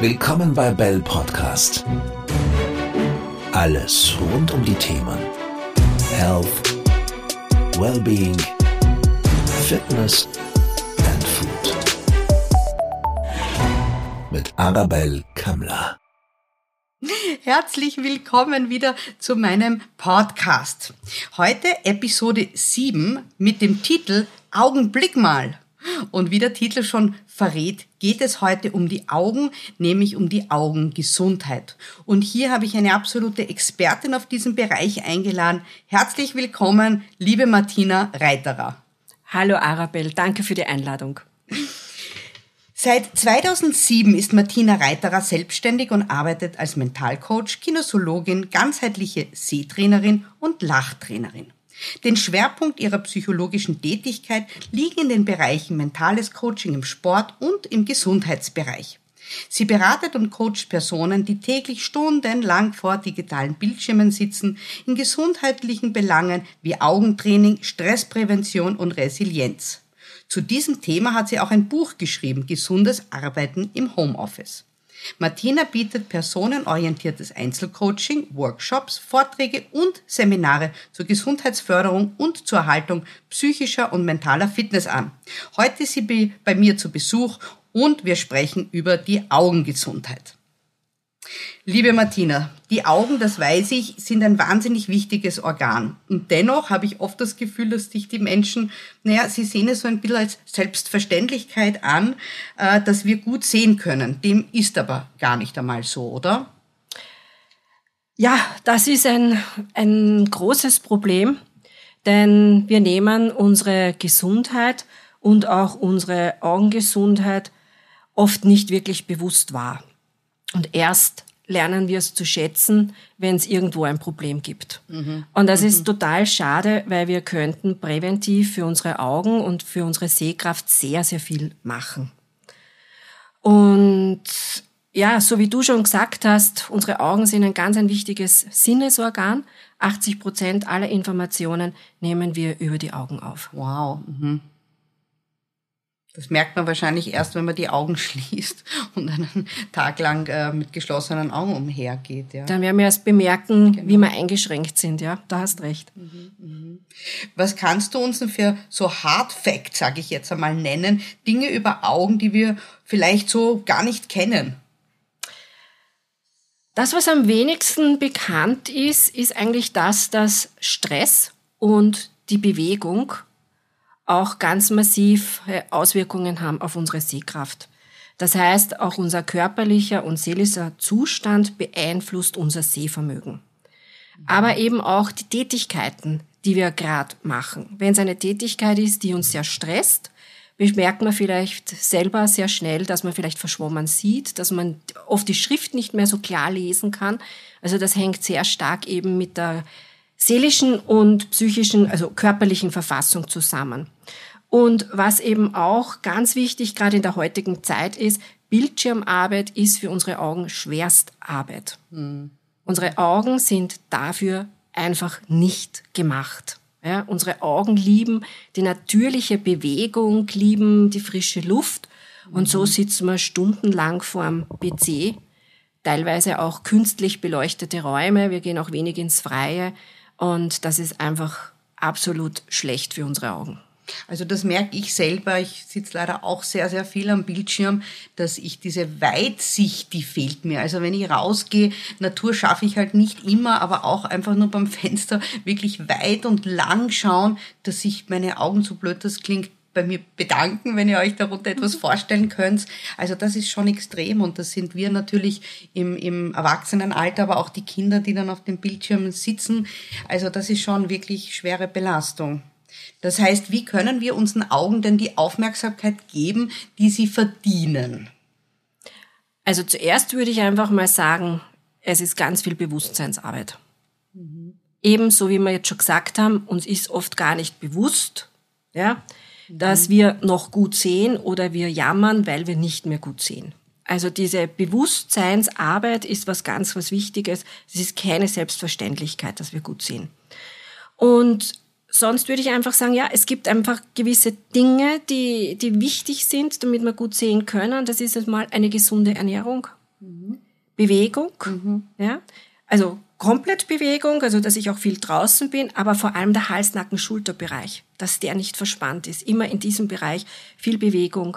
Willkommen bei Bell Podcast. Alles rund um die Themen Health, Wellbeing, Fitness and Food. Mit Arabelle Kammler. Herzlich willkommen wieder zu meinem Podcast. Heute Episode 7 mit dem Titel Augenblick mal. Und wie der Titel schon verrät, geht es heute um die Augen, nämlich um die Augengesundheit. Und hier habe ich eine absolute Expertin auf diesem Bereich eingeladen. Herzlich willkommen, liebe Martina Reiterer. Hallo Arabelle, danke für die Einladung. Seit 2007 ist Martina Reiterer selbstständig und arbeitet als Mentalcoach, Kinesologin, ganzheitliche Sehtrainerin und Lachtrainerin. Den Schwerpunkt ihrer psychologischen Tätigkeit liegen in den Bereichen mentales Coaching im Sport und im Gesundheitsbereich. Sie beratet und coacht Personen, die täglich stundenlang vor digitalen Bildschirmen sitzen, in gesundheitlichen Belangen wie Augentraining, Stressprävention und Resilienz. Zu diesem Thema hat sie auch ein Buch geschrieben, Gesundes Arbeiten im Homeoffice. Martina bietet personenorientiertes Einzelcoaching, Workshops, Vorträge und Seminare zur Gesundheitsförderung und zur Erhaltung psychischer und mentaler Fitness an. Heute ist sie bei mir zu Besuch und wir sprechen über die Augengesundheit. Liebe Martina, die Augen, das weiß ich, sind ein wahnsinnig wichtiges Organ. Und dennoch habe ich oft das Gefühl, dass sich die Menschen, naja, sie sehen es so ein bisschen als Selbstverständlichkeit an, äh, dass wir gut sehen können. Dem ist aber gar nicht einmal so, oder? Ja, das ist ein, ein großes Problem, denn wir nehmen unsere Gesundheit und auch unsere Augengesundheit oft nicht wirklich bewusst wahr. Und erst lernen wir es zu schätzen, wenn es irgendwo ein Problem gibt. Mhm. Und das mhm. ist total schade, weil wir könnten präventiv für unsere Augen und für unsere Sehkraft sehr, sehr viel machen. Und ja, so wie du schon gesagt hast, unsere Augen sind ein ganz ein wichtiges Sinnesorgan. 80 Prozent aller Informationen nehmen wir über die Augen auf. Wow. Mhm. Das merkt man wahrscheinlich erst, wenn man die Augen schließt und einen Tag lang äh, mit geschlossenen Augen umhergeht. Ja. Dann werden wir erst bemerken, genau. wie wir eingeschränkt sind. Ja, da hast recht. Mhm, mhm. Was kannst du uns denn für so Hard Facts, sage ich jetzt einmal, nennen? Dinge über Augen, die wir vielleicht so gar nicht kennen? Das, was am wenigsten bekannt ist, ist eigentlich das, dass Stress und die Bewegung auch ganz massiv Auswirkungen haben auf unsere Sehkraft. Das heißt, auch unser körperlicher und seelischer Zustand beeinflusst unser Sehvermögen. Aber eben auch die Tätigkeiten, die wir gerade machen. Wenn es eine Tätigkeit ist, die uns sehr stresst, bemerkt man vielleicht selber sehr schnell, dass man vielleicht verschwommen sieht, dass man oft die Schrift nicht mehr so klar lesen kann. Also das hängt sehr stark eben mit der seelischen und psychischen, also körperlichen Verfassung zusammen. Und was eben auch ganz wichtig gerade in der heutigen Zeit ist, Bildschirmarbeit ist für unsere Augen Schwerstarbeit. Mhm. Unsere Augen sind dafür einfach nicht gemacht. Ja, unsere Augen lieben die natürliche Bewegung, lieben die frische Luft. Und so mhm. sitzen wir stundenlang vorm PC, teilweise auch künstlich beleuchtete Räume. Wir gehen auch wenig ins Freie. Und das ist einfach absolut schlecht für unsere Augen. Also das merke ich selber. Ich sitze leider auch sehr, sehr viel am Bildschirm, dass ich diese Weitsicht, die fehlt mir. Also wenn ich rausgehe, Natur schaffe ich halt nicht immer, aber auch einfach nur beim Fenster wirklich weit und lang schauen, dass sich meine Augen, so blöd das klingt, bei mir bedanken, wenn ihr euch darunter etwas mhm. vorstellen könnt. Also das ist schon extrem und das sind wir natürlich im, im Erwachsenenalter, aber auch die Kinder, die dann auf dem Bildschirm sitzen. Also das ist schon wirklich schwere Belastung. Das heißt, wie können wir unseren Augen denn die Aufmerksamkeit geben, die sie verdienen? Also zuerst würde ich einfach mal sagen, es ist ganz viel Bewusstseinsarbeit. Mhm. Ebenso wie wir jetzt schon gesagt haben, uns ist oft gar nicht bewusst, ja, dass wir noch gut sehen oder wir jammern, weil wir nicht mehr gut sehen. Also diese Bewusstseinsarbeit ist was ganz was Wichtiges. Es ist keine Selbstverständlichkeit, dass wir gut sehen. Und sonst würde ich einfach sagen, ja, es gibt einfach gewisse Dinge, die, die wichtig sind, damit wir gut sehen können. Das ist mal eine gesunde Ernährung. Bewegung, ja, also komplett Bewegung, also dass ich auch viel draußen bin, aber vor allem der Hals-Nacken-Schulterbereich, dass der nicht verspannt ist. Immer in diesem Bereich viel Bewegung.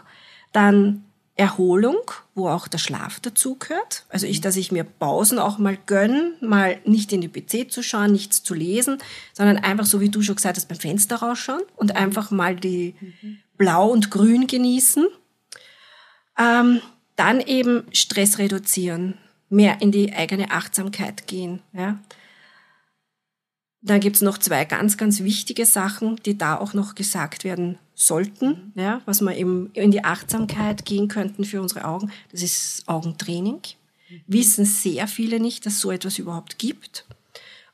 Dann Erholung, wo auch der Schlaf dazu gehört. Also ich, dass ich mir Pausen auch mal gönn, mal nicht in die PC zu schauen, nichts zu lesen, sondern einfach so wie du schon gesagt hast, beim Fenster rausschauen und einfach mal die Blau und Grün genießen. Ähm, dann eben Stress reduzieren, mehr in die eigene Achtsamkeit gehen. Ja. Dann gibt's noch zwei ganz, ganz wichtige Sachen, die da auch noch gesagt werden sollten, ja, was wir eben in die Achtsamkeit gehen könnten für unsere Augen. Das ist Augentraining. Wissen sehr viele nicht, dass so etwas überhaupt gibt.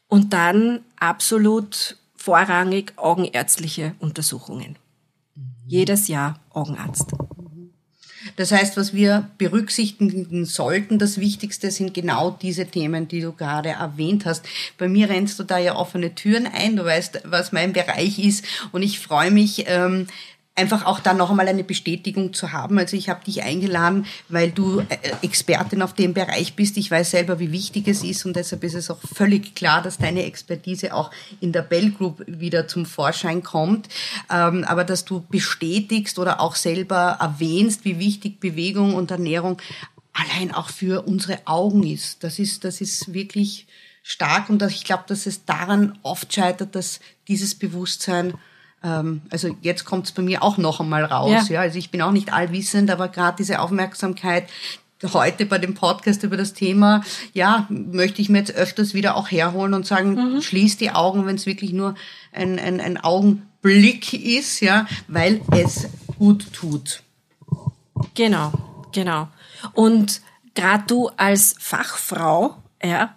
Und dann absolut vorrangig augenärztliche Untersuchungen. Jedes Jahr Augenarzt. Das heißt, was wir berücksichtigen sollten, das Wichtigste sind genau diese Themen, die du gerade erwähnt hast. Bei mir rennst du da ja offene Türen ein, du weißt, was mein Bereich ist und ich freue mich, ähm, einfach auch da noch einmal eine Bestätigung zu haben. Also ich habe dich eingeladen, weil du äh, Expertin auf dem Bereich bist. Ich weiß selber, wie wichtig es ist und deshalb ist es auch völlig klar, dass deine Expertise auch in der Bell Group wieder zum Vorschein kommt. Ähm, aber dass du bestätigst oder auch selber erwähnst, wie wichtig Bewegung und Ernährung allein auch für unsere Augen ist. Das ist, das ist wirklich stark und ich glaube, dass es daran oft scheitert, dass dieses Bewusstsein ähm, also jetzt kommt es bei mir auch noch einmal raus. Ja. ja. Also ich bin auch nicht allwissend, aber gerade diese Aufmerksamkeit heute bei dem Podcast über das Thema, ja, möchte ich mir jetzt öfters wieder auch herholen und sagen, mhm. schließ die Augen, wenn es wirklich nur ein, ein, ein Augenblick ist, ja, weil es gut tut. Genau, genau. Und gerade du als Fachfrau, ja,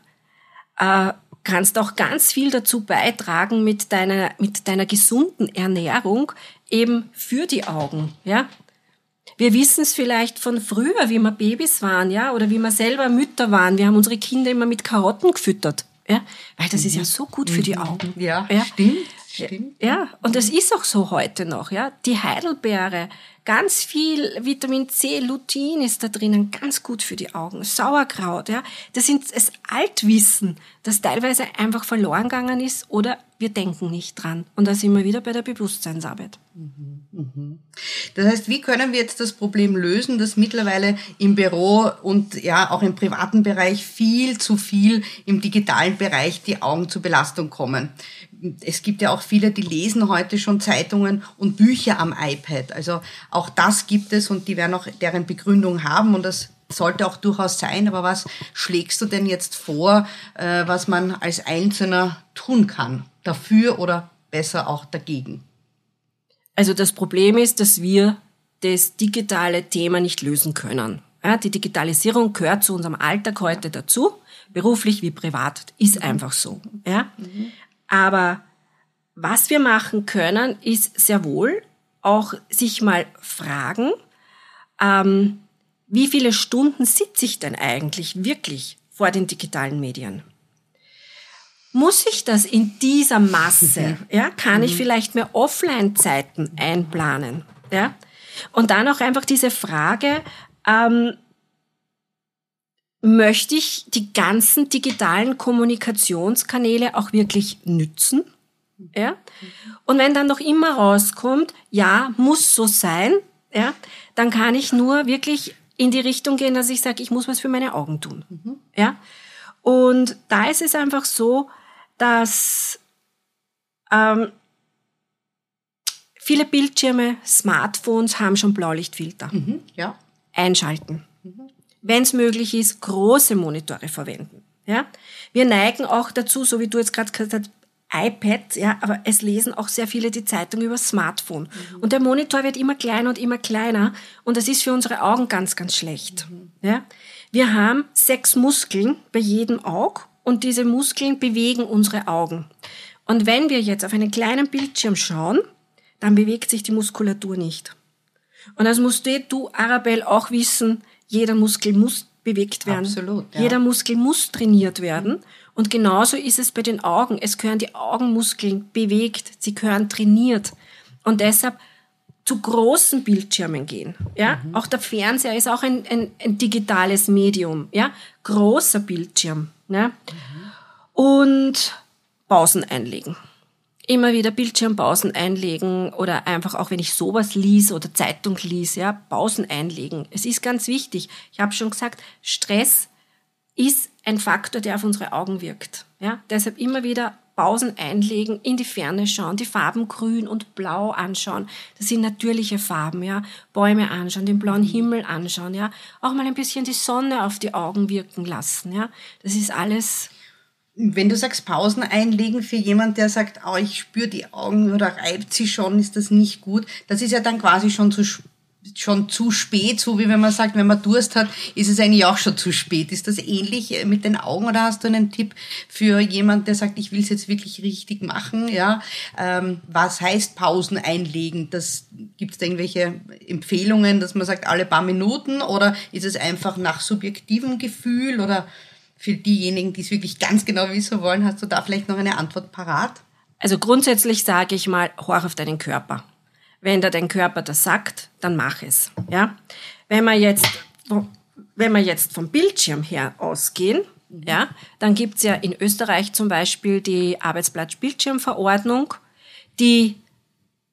äh, kannst auch ganz viel dazu beitragen mit deiner, mit deiner gesunden Ernährung eben für die Augen, ja. Wir wissen es vielleicht von früher, wie wir Babys waren, ja, oder wie wir selber Mütter waren. Wir haben unsere Kinder immer mit Karotten gefüttert, ja, weil das mhm. ist ja so gut für die mhm. Augen. Ja, ja. stimmt. Stimmt. Ja, und das ist auch so heute noch, ja. Die Heidelbeere, ganz viel Vitamin C, Lutein ist da drinnen, ganz gut für die Augen. Sauerkraut, ja. Das sind das Altwissen, das teilweise einfach verloren gegangen ist oder wir denken nicht dran. Und da sind wir wieder bei der Bewusstseinsarbeit. Das heißt, wie können wir jetzt das Problem lösen, dass mittlerweile im Büro und ja auch im privaten Bereich viel zu viel im digitalen Bereich die Augen zur Belastung kommen? Es gibt ja auch viele, die lesen heute schon Zeitungen und Bücher am iPad. Also auch das gibt es und die werden auch deren Begründung haben und das sollte auch durchaus sein. Aber was schlägst du denn jetzt vor, äh, was man als Einzelner tun kann? Dafür oder besser auch dagegen? Also das Problem ist, dass wir das digitale Thema nicht lösen können. Ja, die Digitalisierung gehört zu unserem Alltag heute dazu, beruflich wie privat, ist einfach so. Ja? Mhm. Aber was wir machen können, ist sehr wohl auch sich mal fragen, ähm, wie viele Stunden sitze ich denn eigentlich wirklich vor den digitalen Medien? Muss ich das in dieser Masse? Ja, kann ich mhm. vielleicht mehr Offline-Zeiten einplanen? Ja, und dann auch einfach diese Frage, ähm, möchte ich die ganzen digitalen Kommunikationskanäle auch wirklich nützen? Ja? Und wenn dann noch immer rauskommt, ja, muss so sein, ja, dann kann ich nur wirklich in die Richtung gehen, dass ich sage, ich muss was für meine Augen tun. Mhm. Ja? Und da ist es einfach so, dass ähm, viele Bildschirme, Smartphones haben schon Blaulichtfilter. Mhm, ja. Einschalten. Mhm. Wenn es möglich ist, große Monitore verwenden. Ja? Wir neigen auch dazu, so wie du jetzt gerade gesagt hast, iPad, ja, aber es lesen auch sehr viele die Zeitung über Smartphone. Mhm. Und der Monitor wird immer kleiner und immer kleiner und das ist für unsere Augen ganz, ganz schlecht. Mhm. Ja? Wir haben sechs Muskeln bei jedem Auge und diese Muskeln bewegen unsere Augen. Und wenn wir jetzt auf einen kleinen Bildschirm schauen, dann bewegt sich die Muskulatur nicht. Und das musst du, Arabelle, auch wissen, jeder Muskel muss bewegt werden. Absolut. Ja. Jeder Muskel muss trainiert werden. Und genauso ist es bei den Augen. Es gehören die Augenmuskeln bewegt, sie gehören trainiert. Und deshalb zu großen Bildschirmen gehen. Ja, mhm. auch der Fernseher ist auch ein, ein, ein, digitales Medium. Ja, großer Bildschirm. Ja? Mhm. Und Pausen einlegen. Immer wieder Bildschirmpausen einlegen oder einfach auch, wenn ich sowas lese oder Zeitung lese, ja, Pausen einlegen. Es ist ganz wichtig. Ich habe schon gesagt, Stress ist ein Faktor, der auf unsere Augen wirkt. Ja, deshalb immer wieder Pausen einlegen, in die Ferne schauen, die Farben grün und blau anschauen. Das sind natürliche Farben, ja. Bäume anschauen, den blauen Himmel anschauen, ja. Auch mal ein bisschen die Sonne auf die Augen wirken lassen, ja. Das ist alles wenn du sagst Pausen einlegen für jemand, der sagt, oh, ich spüre die Augen oder reibt sie schon, ist das nicht gut. Das ist ja dann quasi schon zu schon zu spät, so wie wenn man sagt, wenn man Durst hat, ist es eigentlich auch schon zu spät. Ist das ähnlich mit den Augen oder hast du einen Tipp für jemand, der sagt, ich will es jetzt wirklich richtig machen? Ja, ähm, was heißt Pausen einlegen? Das gibt es da irgendwelche Empfehlungen, dass man sagt, alle paar Minuten oder ist es einfach nach subjektivem Gefühl oder für diejenigen, die es wirklich ganz genau wissen wollen, hast du da vielleicht noch eine Antwort parat? Also grundsätzlich sage ich mal, horch auf deinen Körper. Wenn da dein Körper das sagt, dann mach es. Ja? Wenn wir jetzt, wenn wir jetzt vom Bildschirm her ausgehen, ja, dann gibt's ja in Österreich zum Beispiel die Arbeitsplatz-Bildschirmverordnung, die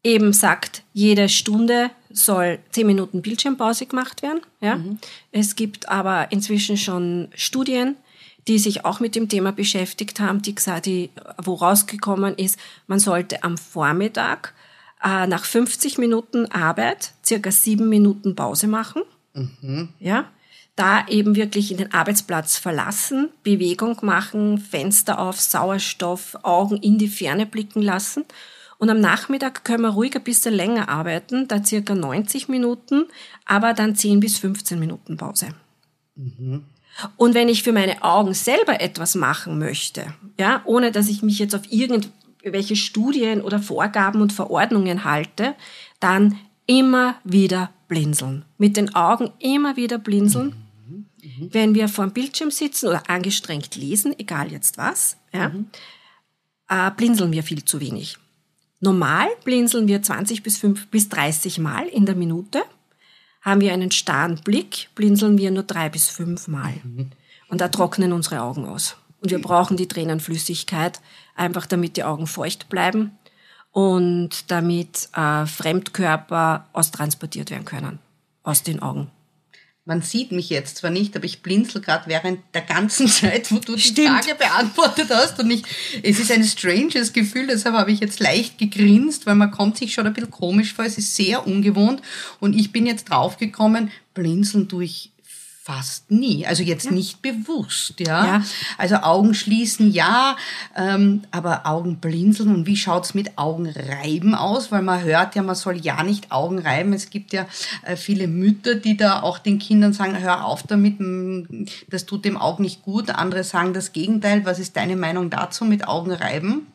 eben sagt, jede Stunde soll zehn Minuten Bildschirmpause gemacht werden. Ja? Mhm. Es gibt aber inzwischen schon Studien, die sich auch mit dem Thema beschäftigt haben, die gesagt, die, wo rausgekommen ist, man sollte am Vormittag äh, nach 50 Minuten Arbeit circa sieben Minuten Pause machen. Mhm. Ja, da eben wirklich in den Arbeitsplatz verlassen, Bewegung machen, Fenster auf, Sauerstoff, Augen in die Ferne blicken lassen. Und am Nachmittag können wir ruhig ein bisschen länger arbeiten, da circa 90 Minuten, aber dann 10 bis 15 Minuten Pause. Mhm. Und wenn ich für meine Augen selber etwas machen möchte, ja, ohne dass ich mich jetzt auf irgendwelche Studien oder Vorgaben und Verordnungen halte, dann immer wieder blinzeln. Mit den Augen immer wieder blinzeln. Mhm. Mhm. Wenn wir vor dem Bildschirm sitzen oder angestrengt lesen, egal jetzt was, ja, mhm. äh, blinzeln wir viel zu wenig. Normal blinzeln wir 20 bis, 5, bis 30 Mal in der Minute. Haben wir einen starren Blick, blinzeln wir nur drei bis fünf Mal. Und da trocknen unsere Augen aus. Und wir brauchen die Tränenflüssigkeit, einfach damit die Augen feucht bleiben und damit äh, Fremdkörper austransportiert werden können aus den Augen. Man sieht mich jetzt zwar nicht, aber ich blinzel gerade während der ganzen Zeit, wo du die Stimmt. Frage beantwortet hast. Und ich, es ist ein stranges Gefühl, deshalb habe ich jetzt leicht gegrinst, weil man kommt sich schon ein bisschen komisch vor. Es ist sehr ungewohnt. Und ich bin jetzt draufgekommen, blinzeln tue ich fast nie. Also jetzt ja. nicht bewusst, ja? ja. Also Augen schließen, ja, ähm, aber Augen blinzeln. Und wie schaut's mit Augenreiben aus? Weil man hört ja, man soll ja nicht Augen reiben. Es gibt ja äh, viele Mütter, die da auch den Kindern sagen, hör auf damit, das tut dem Auge nicht gut. Andere sagen das Gegenteil. Was ist deine Meinung dazu mit Augenreiben?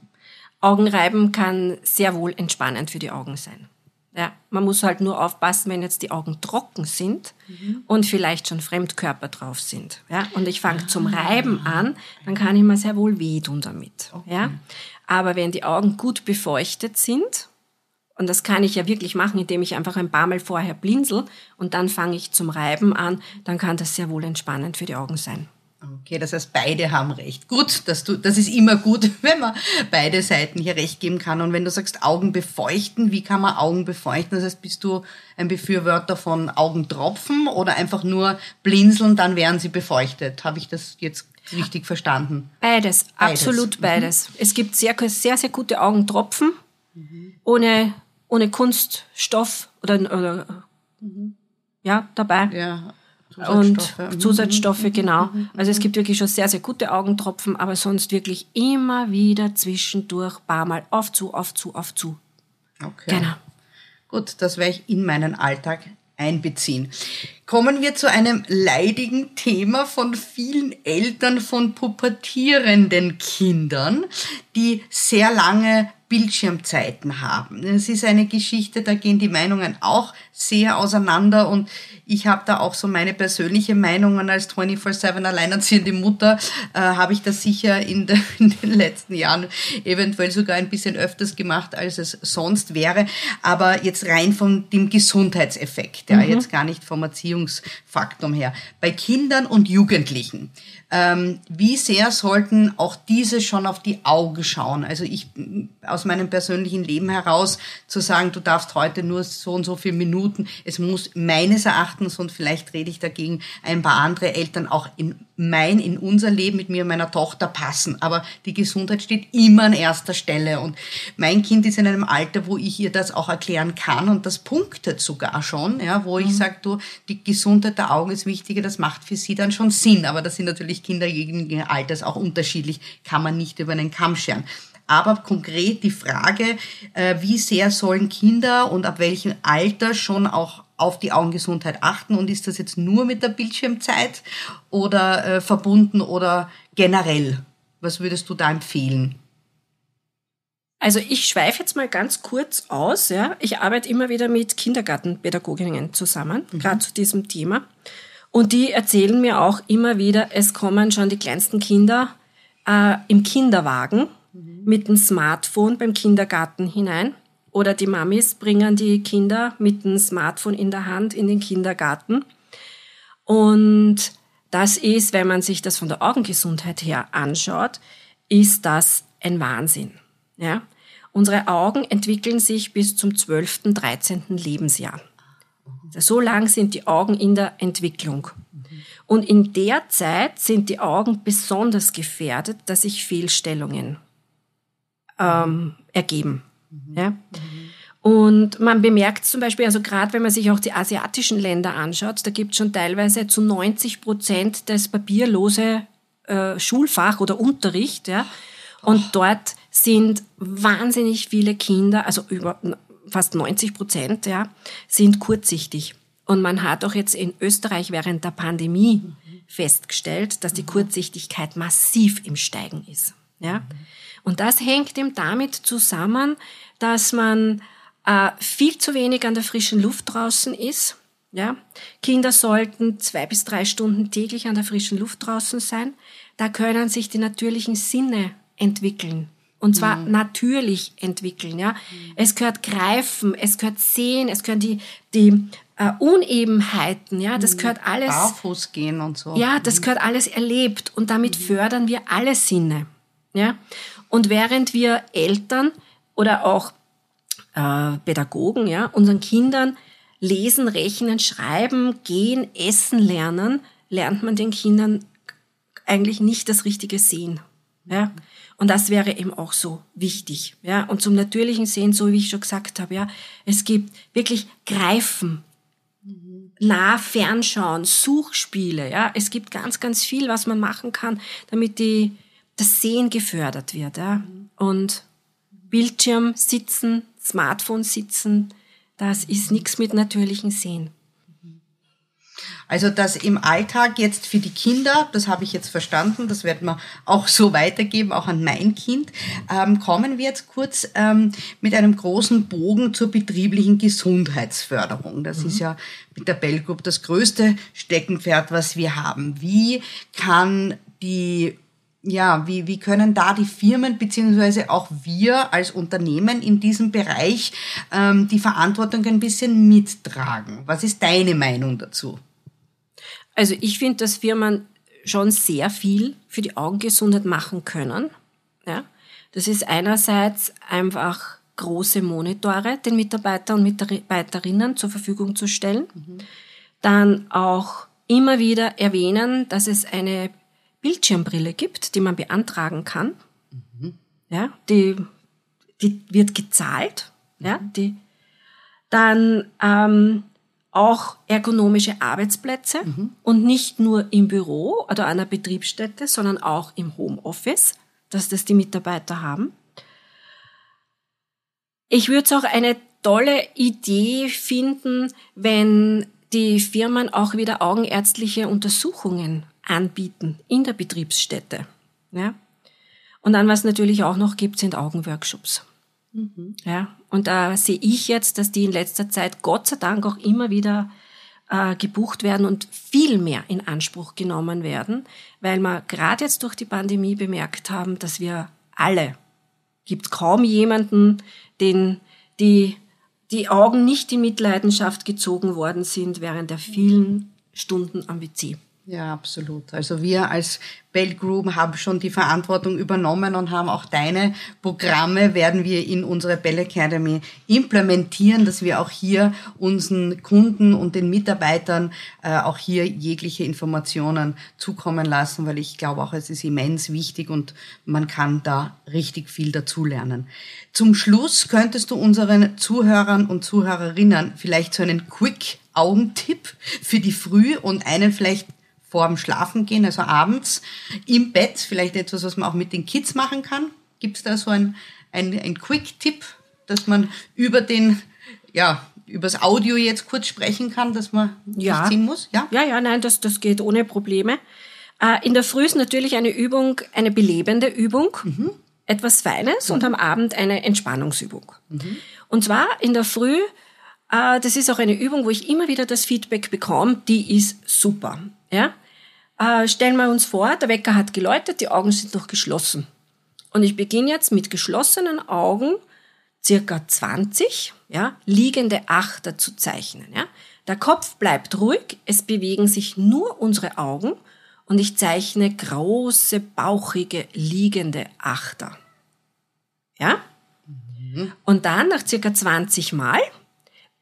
Augenreiben kann sehr wohl entspannend für die Augen sein. Ja, man muss halt nur aufpassen, wenn jetzt die Augen trocken sind mhm. und vielleicht schon Fremdkörper drauf sind. Ja, und ich fange ah. zum Reiben an, dann kann ich mir sehr wohl wehtun damit. Okay. Ja, aber wenn die Augen gut befeuchtet sind, und das kann ich ja wirklich machen, indem ich einfach ein paar Mal vorher blinzel und dann fange ich zum Reiben an, dann kann das sehr wohl entspannend für die Augen sein. Okay, das heißt, beide haben recht. Gut, dass du, das ist immer gut, wenn man beide Seiten hier recht geben kann. Und wenn du sagst, Augen befeuchten, wie kann man Augen befeuchten? Das heißt, bist du ein Befürworter von Augentropfen oder einfach nur blinzeln, dann werden sie befeuchtet? Habe ich das jetzt richtig verstanden? Beides, beides. absolut mhm. beides. Mhm. Es gibt sehr, sehr, sehr gute Augentropfen, mhm. ohne, ohne Kunststoff oder, oder mhm. ja, dabei. Ja Zusatzstoffe. und Zusatzstoffe, mhm. genau. Mhm. Also es gibt wirklich schon sehr, sehr gute Augentropfen, aber sonst wirklich immer wieder zwischendurch paar Mal auf zu, auf zu, auf zu. Okay. Genau. Gut, das werde ich in meinen Alltag einbeziehen. Kommen wir zu einem leidigen Thema von vielen Eltern von pubertierenden Kindern, die sehr lange Bildschirmzeiten haben. Es ist eine Geschichte, da gehen die Meinungen auch sehr auseinander und ich habe da auch so meine persönliche Meinungen als 24-7 alleinerziehende Mutter, äh, habe ich das sicher in, de, in, den letzten Jahren eventuell sogar ein bisschen öfters gemacht, als es sonst wäre. Aber jetzt rein von dem Gesundheitseffekt, ja, mhm. jetzt gar nicht vom Erziehungsfaktum her. Bei Kindern und Jugendlichen, ähm, wie sehr sollten auch diese schon auf die Augen schauen? Also ich aus meinem persönlichen Leben heraus zu sagen, du darfst heute nur so und so viele Minuten, es muss meines Erachtens Erachtens, und vielleicht rede ich dagegen ein paar andere Eltern, auch in mein, in unser Leben mit mir und meiner Tochter passen. Aber die Gesundheit steht immer an erster Stelle. Und mein Kind ist in einem Alter, wo ich ihr das auch erklären kann und das punktet sogar schon, ja, wo ich mhm. sage, du, die Gesundheit der Augen ist wichtiger, das macht für sie dann schon Sinn. Aber das sind natürlich Kinder jeden Alters auch unterschiedlich, kann man nicht über einen Kamm scheren. Aber konkret die Frage, äh, wie sehr sollen Kinder und ab welchem Alter schon auch auf die Augengesundheit achten und ist das jetzt nur mit der Bildschirmzeit oder äh, verbunden oder generell? Was würdest du da empfehlen? Also ich schweife jetzt mal ganz kurz aus. Ja. Ich arbeite immer wieder mit Kindergartenpädagoginnen zusammen, mhm. gerade zu diesem Thema. Und die erzählen mir auch immer wieder, es kommen schon die kleinsten Kinder äh, im Kinderwagen mhm. mit dem Smartphone beim Kindergarten hinein oder die Mamis bringen die Kinder mit dem Smartphone in der Hand in den Kindergarten. Und das ist, wenn man sich das von der Augengesundheit her anschaut, ist das ein Wahnsinn. Ja? Unsere Augen entwickeln sich bis zum 12., 13. Lebensjahr. So lang sind die Augen in der Entwicklung. Und in der Zeit sind die Augen besonders gefährdet, dass sich Fehlstellungen ähm, ergeben. Mhm. Ja? Und man bemerkt zum Beispiel, also gerade wenn man sich auch die asiatischen Länder anschaut, da gibt es schon teilweise zu 90 Prozent das papierlose äh, Schulfach oder Unterricht. Ja? Und oh. dort sind wahnsinnig viele Kinder, also über fast 90 Prozent, ja, sind kurzsichtig. Und man hat auch jetzt in Österreich während der Pandemie mhm. festgestellt, dass die mhm. Kurzsichtigkeit massiv im Steigen ist. Ja? Mhm. Und das hängt eben damit zusammen, dass man äh, viel zu wenig an der frischen Luft draußen ist. Ja? Kinder sollten zwei bis drei Stunden täglich an der frischen Luft draußen sein. Da können sich die natürlichen Sinne entwickeln. Und zwar mhm. natürlich entwickeln. Ja? Mhm. Es gehört Greifen, es gehört Sehen, es gehören die, die äh, Unebenheiten. Ja? Das mhm. gehört alles. Barfuß gehen und so. Ja, das mhm. gehört alles erlebt. Und damit mhm. fördern wir alle Sinne. Ja? Und während wir Eltern oder auch äh, Pädagogen ja, unseren Kindern lesen, rechnen, schreiben, gehen, essen lernen, lernt man den Kindern eigentlich nicht das richtige Sehen. Ja? Und das wäre eben auch so wichtig. Ja? Und zum natürlichen Sehen, so wie ich schon gesagt habe, ja, es gibt wirklich Greifen, nah fernschauen, Suchspiele. Ja? Es gibt ganz, ganz viel, was man machen kann, damit die das Sehen gefördert wird. Ja? Und Bildschirm sitzen, Smartphone sitzen, das ist nichts mit natürlichem Sehen. Also das im Alltag jetzt für die Kinder, das habe ich jetzt verstanden, das werden wir auch so weitergeben, auch an mein Kind. Ähm, kommen wir jetzt kurz ähm, mit einem großen Bogen zur betrieblichen Gesundheitsförderung. Das mhm. ist ja mit der Bell Group das größte Steckenpferd, was wir haben. Wie kann die ja, wie, wie können da die Firmen beziehungsweise auch wir als Unternehmen in diesem Bereich ähm, die Verantwortung ein bisschen mittragen? Was ist deine Meinung dazu? Also ich finde, dass Firmen schon sehr viel für die Augengesundheit machen können. Ja? Das ist einerseits einfach große Monitore den Mitarbeitern und Mitarbeiterinnen zur Verfügung zu stellen. Mhm. Dann auch immer wieder erwähnen, dass es eine Bildschirmbrille gibt, die man beantragen kann. Mhm. Ja, die, die wird gezahlt. Mhm. Ja, die, dann ähm, auch ergonomische Arbeitsplätze mhm. und nicht nur im Büro oder einer Betriebsstätte, sondern auch im Homeoffice, dass das die Mitarbeiter haben. Ich würde es auch eine tolle Idee finden, wenn die Firmen auch wieder augenärztliche Untersuchungen anbieten in der Betriebsstätte. Ja? Und dann, was natürlich auch noch gibt, sind Augenworkshops. Mhm. Ja, und da sehe ich jetzt, dass die in letzter Zeit Gott sei Dank auch immer wieder äh, gebucht werden und viel mehr in Anspruch genommen werden, weil wir gerade jetzt durch die Pandemie bemerkt haben, dass wir alle, gibt kaum jemanden, den die, die Augen nicht in Mitleidenschaft gezogen worden sind während der vielen Stunden am WC. Ja, absolut. Also wir als Bell Group haben schon die Verantwortung übernommen und haben auch deine Programme werden wir in unsere Bell Academy implementieren, dass wir auch hier unseren Kunden und den Mitarbeitern äh, auch hier jegliche Informationen zukommen lassen, weil ich glaube auch, es ist immens wichtig und man kann da richtig viel dazulernen. Zum Schluss könntest du unseren Zuhörern und Zuhörerinnen vielleicht so einen Quick Augentipp für die Früh und einen vielleicht vor dem Schlafengehen, also abends im Bett, vielleicht etwas, was man auch mit den Kids machen kann. Gibt es da so ein, ein, ein Quick-Tipp, dass man über den, ja, übers Audio jetzt kurz sprechen kann, dass man ja. nicht ziehen muss? Ja, ja, ja nein, das, das geht ohne Probleme. Äh, in der Früh ist natürlich eine Übung, eine belebende Übung, mhm. etwas Feines mhm. und am Abend eine Entspannungsübung. Mhm. Und zwar in der Früh, äh, das ist auch eine Übung, wo ich immer wieder das Feedback bekomme, die ist super. Ja? Äh, stellen wir uns vor, der Wecker hat geläutet, die Augen sind noch geschlossen. Und ich beginne jetzt mit geschlossenen Augen, circa 20, ja, liegende Achter zu zeichnen. Ja. Der Kopf bleibt ruhig, es bewegen sich nur unsere Augen und ich zeichne große, bauchige, liegende Achter. Ja? Mhm. Und dann, nach circa 20 Mal,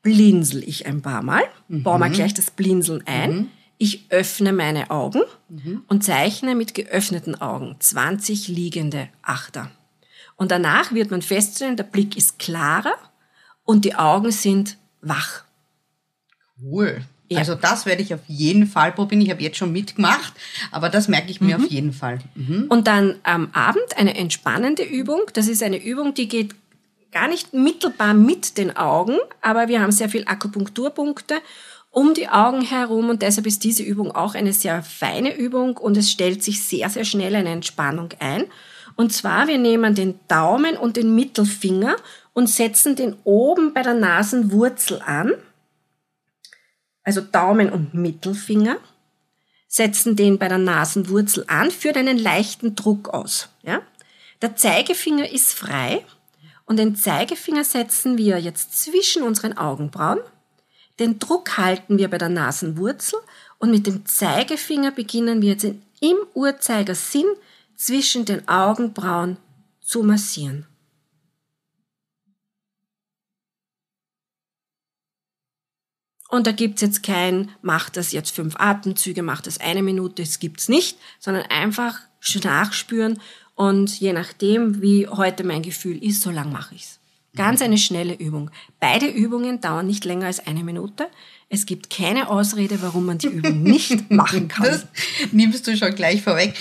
blinzel ich ein paar Mal, mhm. baue mal gleich das Blinzeln ein. Mhm. Ich öffne meine Augen mhm. und zeichne mit geöffneten Augen 20 liegende Achter. Und danach wird man feststellen, der Blick ist klarer und die Augen sind wach. Cool. Ja. Also das werde ich auf jeden Fall probieren. Ich habe jetzt schon mitgemacht, aber das merke ich mir mhm. auf jeden Fall. Mhm. Und dann am Abend eine entspannende Übung. Das ist eine Übung, die geht gar nicht mittelbar mit den Augen, aber wir haben sehr viel Akupunkturpunkte um die Augen herum und deshalb ist diese Übung auch eine sehr feine Übung und es stellt sich sehr, sehr schnell eine Entspannung ein. Und zwar, wir nehmen den Daumen und den Mittelfinger und setzen den oben bei der Nasenwurzel an. Also Daumen und Mittelfinger. Setzen den bei der Nasenwurzel an, führt einen leichten Druck aus. Ja? Der Zeigefinger ist frei und den Zeigefinger setzen wir jetzt zwischen unseren Augenbrauen den Druck halten wir bei der Nasenwurzel und mit dem Zeigefinger beginnen wir jetzt im Uhrzeigersinn zwischen den Augenbrauen zu massieren. Und da gibt's jetzt kein, macht das jetzt fünf Atemzüge, macht das eine Minute, das gibt's nicht, sondern einfach nachspüren und je nachdem, wie heute mein Gefühl ist, so lang mache ich's. Ganz eine schnelle Übung. Beide Übungen dauern nicht länger als eine Minute. Es gibt keine Ausrede, warum man die Übung nicht machen kann. Das nimmst du schon gleich vorweg.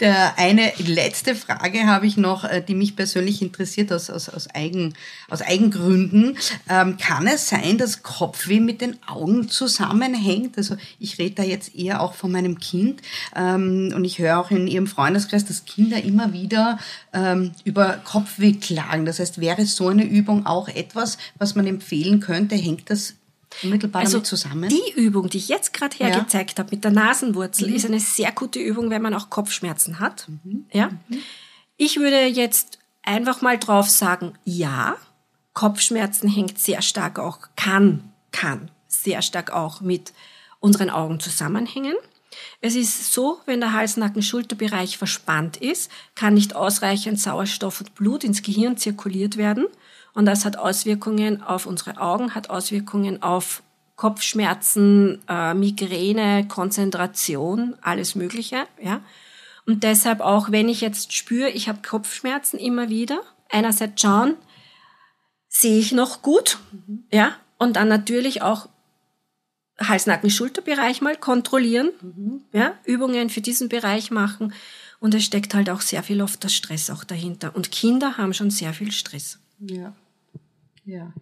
Der eine letzte Frage habe ich noch, äh, die mich persönlich interessiert aus, aus, aus, Eigen, aus Eigengründen. Ähm, kann es sein, dass Kopfweh mit den Augen zusammenhängt? Also ich rede da jetzt eher auch von meinem Kind ähm, und ich höre auch in Ihrem Freundeskreis, dass Kinder immer wieder ähm, über Kopfweh klagen. Das heißt, wäre so eine Übung auch etwas, was man empfehlen könnte? Hängt das unmittelbar also zusammen? Die Übung, die ich jetzt gerade hergezeigt ja. habe mit der Nasenwurzel, mhm. ist eine sehr gute Übung, wenn man auch Kopfschmerzen hat. Mhm. Ja? Mhm. Ich würde jetzt einfach mal drauf sagen, ja, Kopfschmerzen hängt sehr stark auch, kann, kann sehr stark auch mit unseren Augen zusammenhängen. Es ist so, wenn der Hals-Nacken-Schulterbereich verspannt ist, kann nicht ausreichend Sauerstoff und Blut ins Gehirn zirkuliert werden. Und das hat Auswirkungen auf unsere Augen, hat Auswirkungen auf Kopfschmerzen, äh, Migräne, Konzentration, alles Mögliche. Ja. Und deshalb auch, wenn ich jetzt spüre, ich habe Kopfschmerzen immer wieder, einerseits schauen, sehe ich noch gut, mhm. ja, und dann natürlich auch Hals-Nacken-Schulterbereich mal kontrollieren, mhm. ja, Übungen für diesen Bereich machen. Und es steckt halt auch sehr viel oft der Stress auch dahinter. Und Kinder haben schon sehr viel Stress. Ja. Ja.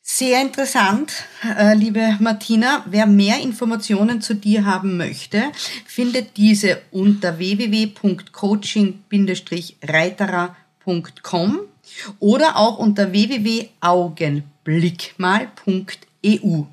Sehr interessant, äh, liebe Martina. Wer mehr Informationen zu dir haben möchte, findet diese unter www.coaching-reiterer.com oder auch unter www.augenblickmal.eu.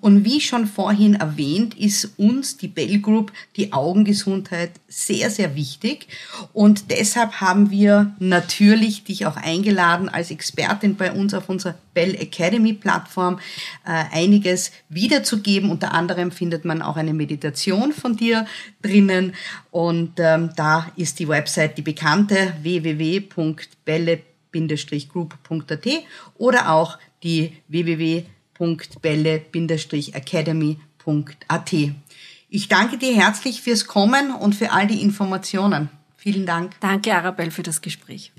Und wie schon vorhin erwähnt, ist uns die Bell Group die Augengesundheit sehr, sehr wichtig. Und deshalb haben wir natürlich dich auch eingeladen, als Expertin bei uns auf unserer Bell Academy Plattform äh, einiges wiederzugeben. Unter anderem findet man auch eine Meditation von dir drinnen. Und ähm, da ist die Website die bekannte www.belle-group.at oder auch die www www.bälle-academy.at. Ich danke dir herzlich fürs Kommen und für all die Informationen. Vielen Dank. Danke, Arabelle, für das Gespräch.